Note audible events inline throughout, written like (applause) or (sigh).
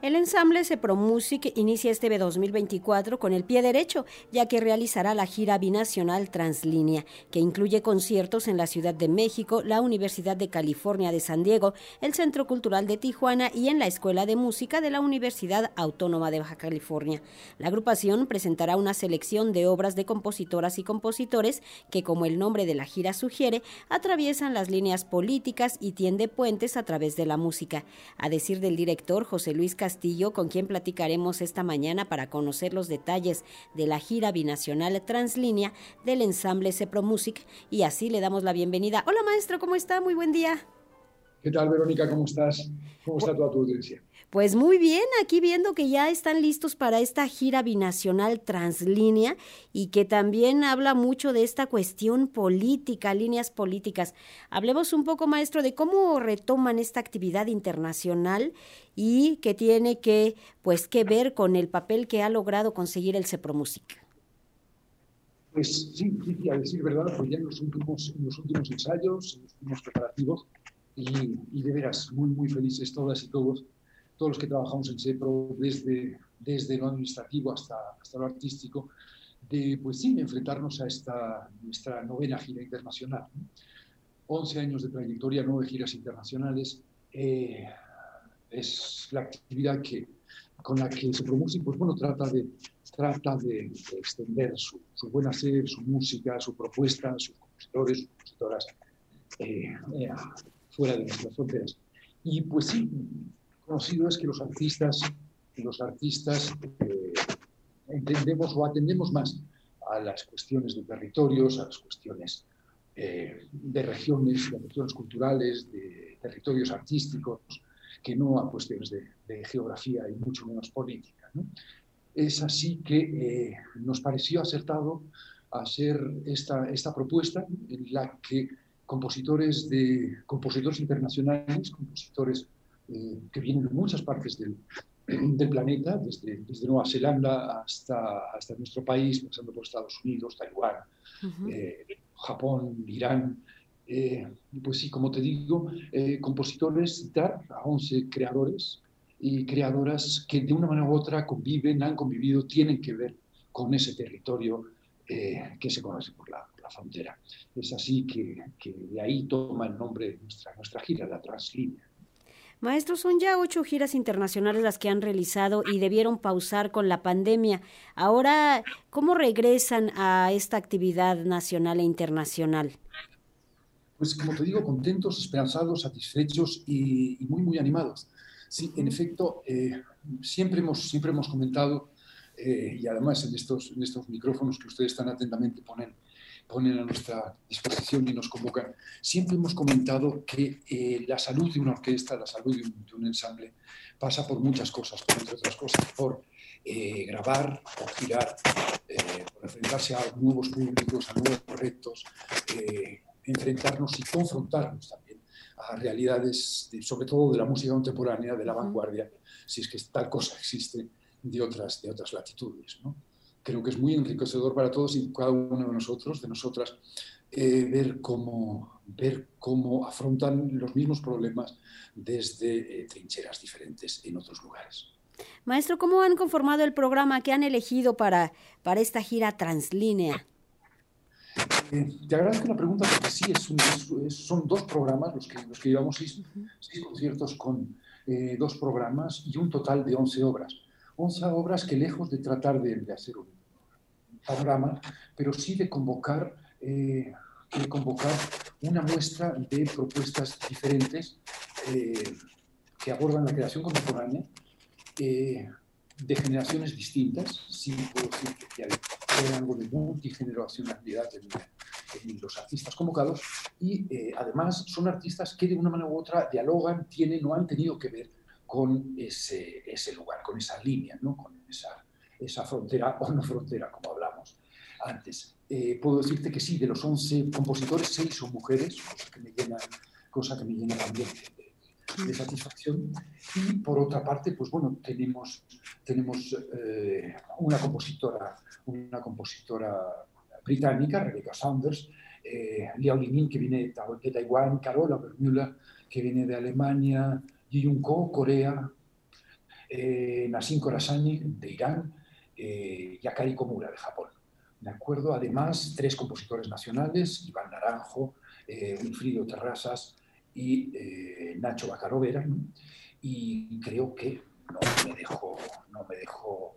El ensamble Cepro Music inicia este 2024 con el pie derecho, ya que realizará la gira binacional Translínea, que incluye conciertos en la Ciudad de México, la Universidad de California de San Diego, el Centro Cultural de Tijuana y en la Escuela de Música de la Universidad Autónoma de Baja California. La agrupación presentará una selección de obras de compositoras y compositores que, como el nombre de la gira sugiere, atraviesan las líneas políticas y tiende puentes a través de la música. A decir del director José Luis con quien platicaremos esta mañana para conocer los detalles de la gira binacional Translínea del ensamble Cepro Music y así le damos la bienvenida. Hola maestro, ¿cómo está? Muy buen día. ¿Qué tal, Verónica? ¿Cómo estás? ¿Cómo está toda tu audiencia? Pues muy bien, aquí viendo que ya están listos para esta gira binacional translínea y que también habla mucho de esta cuestión política, líneas políticas. Hablemos un poco, maestro, de cómo retoman esta actividad internacional y que tiene que, pues, que ver con el papel que ha logrado conseguir el CEPROMUSIC. Pues sí, sí, a decir verdad, pues ya en los últimos, en los últimos ensayos, en los últimos preparativos, y, y de veras muy, muy felices todas y todos todos los que trabajamos en SEPRO, desde, desde lo administrativo hasta, hasta lo artístico, de, pues sí, enfrentarnos a esta nuestra novena gira internacional. 11 años de trayectoria, nueve giras internacionales. Eh, es la actividad que, con la que SEPRO Music, pues bueno, trata de, trata de, extender su, su, buen hacer, su música, su propuesta, sus compositores, sus compositoras, eh, eh, fuera de nuestras fronteras. Y pues sí, conocido es que los artistas, los artistas eh, entendemos o atendemos más a las cuestiones de territorios, a las cuestiones eh, de regiones, de regiones culturales, de territorios artísticos, que no a cuestiones de, geografía y mucho menos política. Es así que eh, nos pareció acertado hacer esta, esta propuesta en la que compositores, de, compositores internacionales, compositores eh, que vienen de muchas partes del, del planeta, desde, desde, Nueva Zelanda hasta, hasta nuestro país, pasando por Estados Unidos, Taiwán, eh, Japón, Irán. Eh, pues sí, como te digo, compositores, dar a 11 creadores y creadoras que de una manera u otra conviven, han convivido, tienen que ver con ese territorio que se conoce por la, la, frontera. Es así que, que, de ahí toma el nombre nuestra, nuestra gira, la Translínea. Maestro, son ya ocho giras internacionales las que han realizado y debieron pausar con la pandemia. Ahora, ¿cómo regresan a esta actividad nacional e internacional? Pues como te digo, contentos, esperanzados, satisfechos y, muy, muy animados. Sí, en efecto, eh, siempre, hemos, siempre hemos comentado, eh, y además en estos, en estos micrófonos que ustedes tan atentamente ponen, ponen a nuestra disposición y nos convocan. Siempre hemos comentado que eh, la salud de una orquesta, la salud de un, de un, ensamble, pasa por muchas cosas, por, entre otras cosas, por eh, grabar, por girar, eh, por enfrentarse a nuevos públicos, a nuevos retos, eh, enfrentarnos y confrontarnos también a realidades, de, sobre todo de la música contemporánea, de la vanguardia, si es que tal cosa existe de otras, de otras latitudes. ¿no? Creo que es muy enriquecedor para todos y cada uno de nosotros, de nosotras, eh, ver, cómo, ver cómo afrontan los mismos problemas desde eh, trincheras diferentes en otros lugares. Maestro, ¿cómo han conformado el programa que han elegido para, para esta gira translínea? Eh, te agradezco la pregunta porque sí, es un, es, son dos programas los que, los que llevamos, seis, seis conciertos con eh, dos programas y un total de 11 obras. 11 obras que lejos de tratar de, de hacer un panorama, pero sí de convocar, eh, de convocar una muestra de propuestas diferentes eh, que abordan la creación contemporánea eh, de generaciones distintas, sí puedo decir que hay algo de multigeneracionalidad en, en los artistas convocados y eh, además son artistas que de una manera u otra dialogan, tienen o han tenido que ver con ese, ese lugar, con esa línea, ¿no? con esa, esa frontera o no frontera, como hablamos antes. Eh, puedo decirte que sí, de los 11 compositores, 6 son mujeres, cosa que me llena, cosa que me llena también de, satisfacción. Y por otra parte, pues bueno, tenemos, tenemos eh, una compositora, una compositora británica, Rebecca Saunders, eh, Liao Limin, que viene de Taiwán, Carola Bermula, que viene de Alemania, Ji Yun Ko, Corea, eh, Nassim Khorasani de Irán eh, y Akari Komura de Japón. ¿De acuerdo? Además, tres compositores nacionales, Iván Naranjo, eh, Wilfrido Terrazas y eh, Nacho Bacarovera. Y creo que no me dejo, no me dejo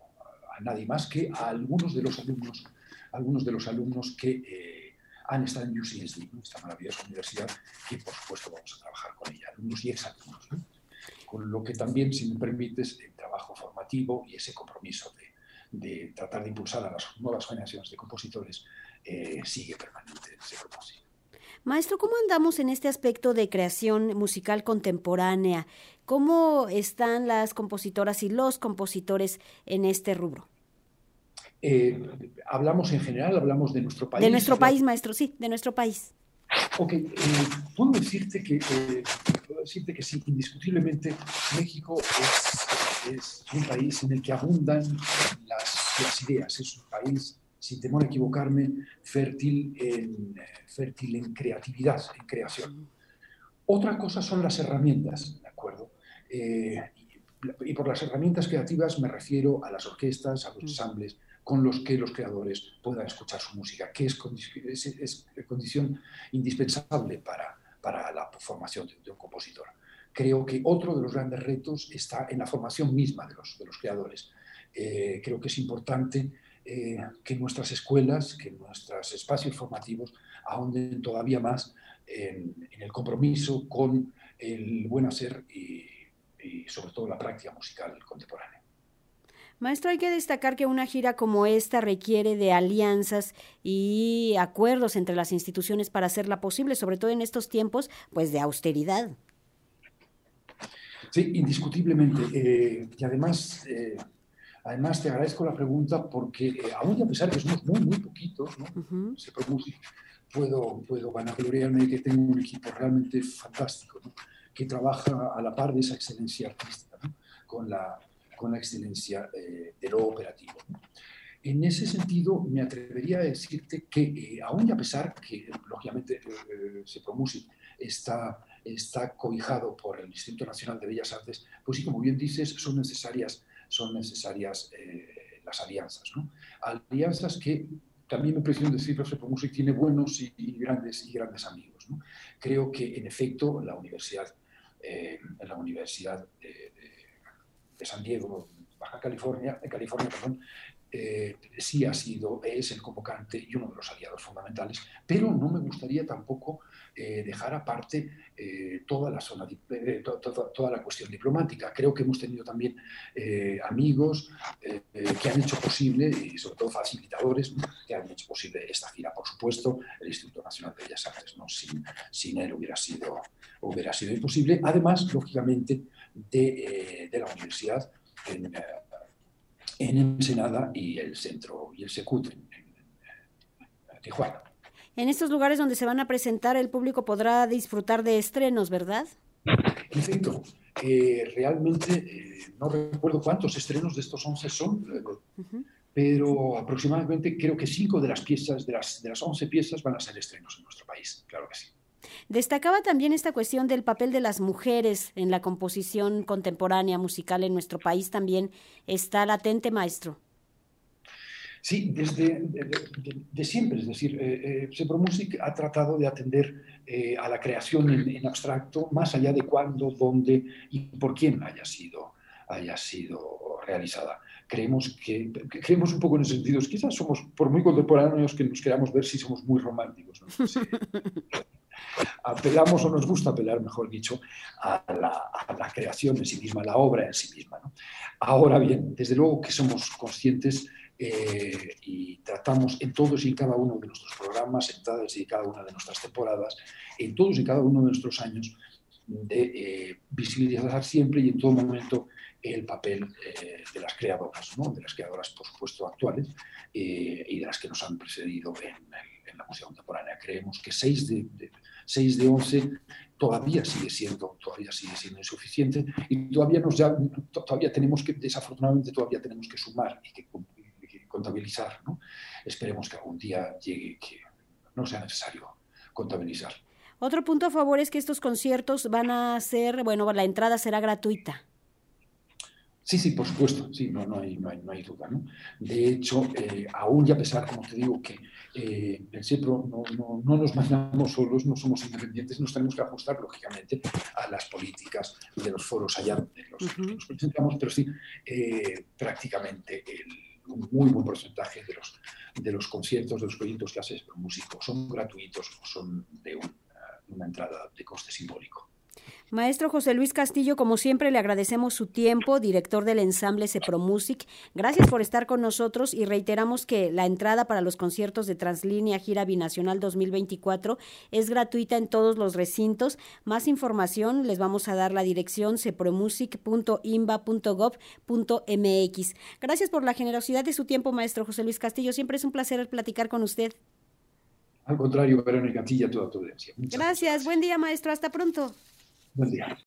a nadie más que a algunos de los alumnos, algunos de los alumnos que eh, han estado en UCSD, esta maravillosa universidad, que por supuesto vamos a trabajar con ella, alumnos y exalumnos. Con lo que también, si me permites, el trabajo formativo y ese compromiso de, de tratar de impulsar a las nuevas generaciones de compositores eh, sigue permanente, ese propósito. Maestro, ¿cómo andamos en este aspecto de creación musical contemporánea? ¿Cómo están las compositoras y los compositores en este rubro? Eh, hablamos en general, hablamos de nuestro país. De nuestro país, maestro, sí, de nuestro país. Ok, eh, puedo, decirte que, eh, puedo decirte que sí, indiscutiblemente México es, es, un país en el que abundan las, las ideas, es un país sin temor a equivocarme, fértil en, fértil en creatividad, en creación. Otra cosa son las herramientas, ¿de acuerdo? Eh, y por las herramientas creativas me refiero a las orquestas, a los ensambles, con los que los creadores puedan escuchar su música, que es, es, es condición indispensable para, para la formación de, de, un compositor. Creo que otro de los grandes retos está en la formación misma de los, de los creadores. Eh, creo que es importante eh, que nuestras escuelas, que nuestros espacios formativos ahonden todavía más en, en el compromiso con el buen hacer y, y, sobre todo la práctica musical contemporánea. Maestro, hay que destacar que una gira como esta requiere de alianzas y acuerdos entre las instituciones para hacerla posible, sobre todo en estos tiempos pues de austeridad. Sí, indiscutiblemente. Eh, y además, eh, Además, te agradezco la pregunta porque, eh, aún a pesar de que somos muy, muy poquitos, ¿no? Uh -huh. Se produce, puedo, puedo vanagloriarme de que tengo un equipo realmente fantástico, ¿no? que trabaja a la par de esa excelencia artística, ¿no? con, la, con la excelencia eh, de lo operativo. ¿no? En ese sentido, me atrevería a decirte que, eh, aún y a pesar que, lógicamente, eh, Sepromusic está, está cobijado por el Instituto Nacional de Bellas Artes, pues sí, como bien dices, son necesarias son necesarias eh, las alianzas. ¿no? Alianzas que también me prefiero decir que Music tiene buenos y, grandes, y grandes amigos. Creo que, en efecto, la Universidad, eh, la universidad de, San Diego, Baja California, de California, perdón, eh, sí ha sido, es el convocante y uno de los aliados fundamentales, pero no me gustaría tampoco eh, dejar aparte eh, toda, la zona, eh, to, to, toda la cuestión diplomática. Creo que hemos tenido también amigos que han hecho posible, y sobre todo facilitadores, que han hecho posible esta gira. Por supuesto, el Instituto Nacional de Bellas Artes, ¿no? sin, sin él hubiera sido, hubiera sido imposible. Además, lógicamente, de, la universidad. En, en Ensenada y el centro y el Secut en, en, en, Tijuana. En estos lugares donde se van a presentar, el público podrá disfrutar de estrenos, ¿verdad? En efecto, eh, realmente eh, no recuerdo cuántos estrenos de estos 11 son, uh -huh. pero aproximadamente creo que 5 de las piezas, de las, de las 11 piezas van a ser estrenos en nuestro país, claro que sí. Destacaba también esta cuestión del papel de las mujeres en la composición contemporánea musical en nuestro país también está latente, maestro. Sí, desde de, de, de siempre, es decir, eh, eh, Sepromusic ha tratado de atender eh, a la creación en, en, abstracto, más allá de cuándo, dónde y por quién haya sido, haya sido realizada. Creemos que, creemos un poco en ese sentido, quizás somos, por muy contemporáneos que nos queramos ver, si somos muy románticos. ¿no? Sí. (laughs) apelamos o nos gusta apelar, mejor dicho, a la, a la, creación en sí misma, a la obra en sí misma. ¿no? Ahora bien, desde luego que somos conscientes eh, y tratamos en todos y cada uno de nuestros programas, en todas y cada una de nuestras temporadas, en todos y cada uno de nuestros años, de eh, visibilizar siempre y en todo momento el papel eh, de las creadoras, ¿no? de las creadoras, por supuesto, actuales eh, y de las que nos han precedido en, la música contemporánea. Creemos que 6 de, de, 6 de 11 todavía sigue siendo, todavía sigue siendo insuficiente y todavía, nos ya, todavía tenemos que, desafortunadamente, todavía tenemos que sumar y que, que contabilizar. ¿no? Esperemos que algún día llegue que no sea necesario contabilizar. Otro punto a favor es que estos conciertos van a ser, bueno, la entrada será gratuita. Sí, sí, por supuesto, sí, no, no, hay, no, hay, no hay duda. ¿no? De hecho, eh, aún y a pesar, como te digo, que eh, en SEPRO no, no, no, nos mandamos solos, no somos independientes, nos tenemos que ajustar, lógicamente, a las políticas de los foros allá donde los, presentamos, pero sí, eh, prácticamente el, un muy buen porcentaje de los, de los conciertos, de los proyectos que hace Músico son gratuitos o son de una, una entrada de coste simbólico. Maestro José Luis Castillo, como siempre, le agradecemos su tiempo, director del ensamble Music. Gracias por estar con nosotros y reiteramos que la entrada para los conciertos de Translínea Gira Binacional 2024 es gratuita en todos los recintos. Más información les vamos a dar la dirección cepromusic.imba.gov.mx. Gracias por la generosidad de su tiempo, maestro José Luis Castillo. Siempre es un placer platicar con usted. Al contrario, Verónica, a ti y a toda tu audiencia. Gracias. Buen día, maestro. Hasta pronto. Buen día.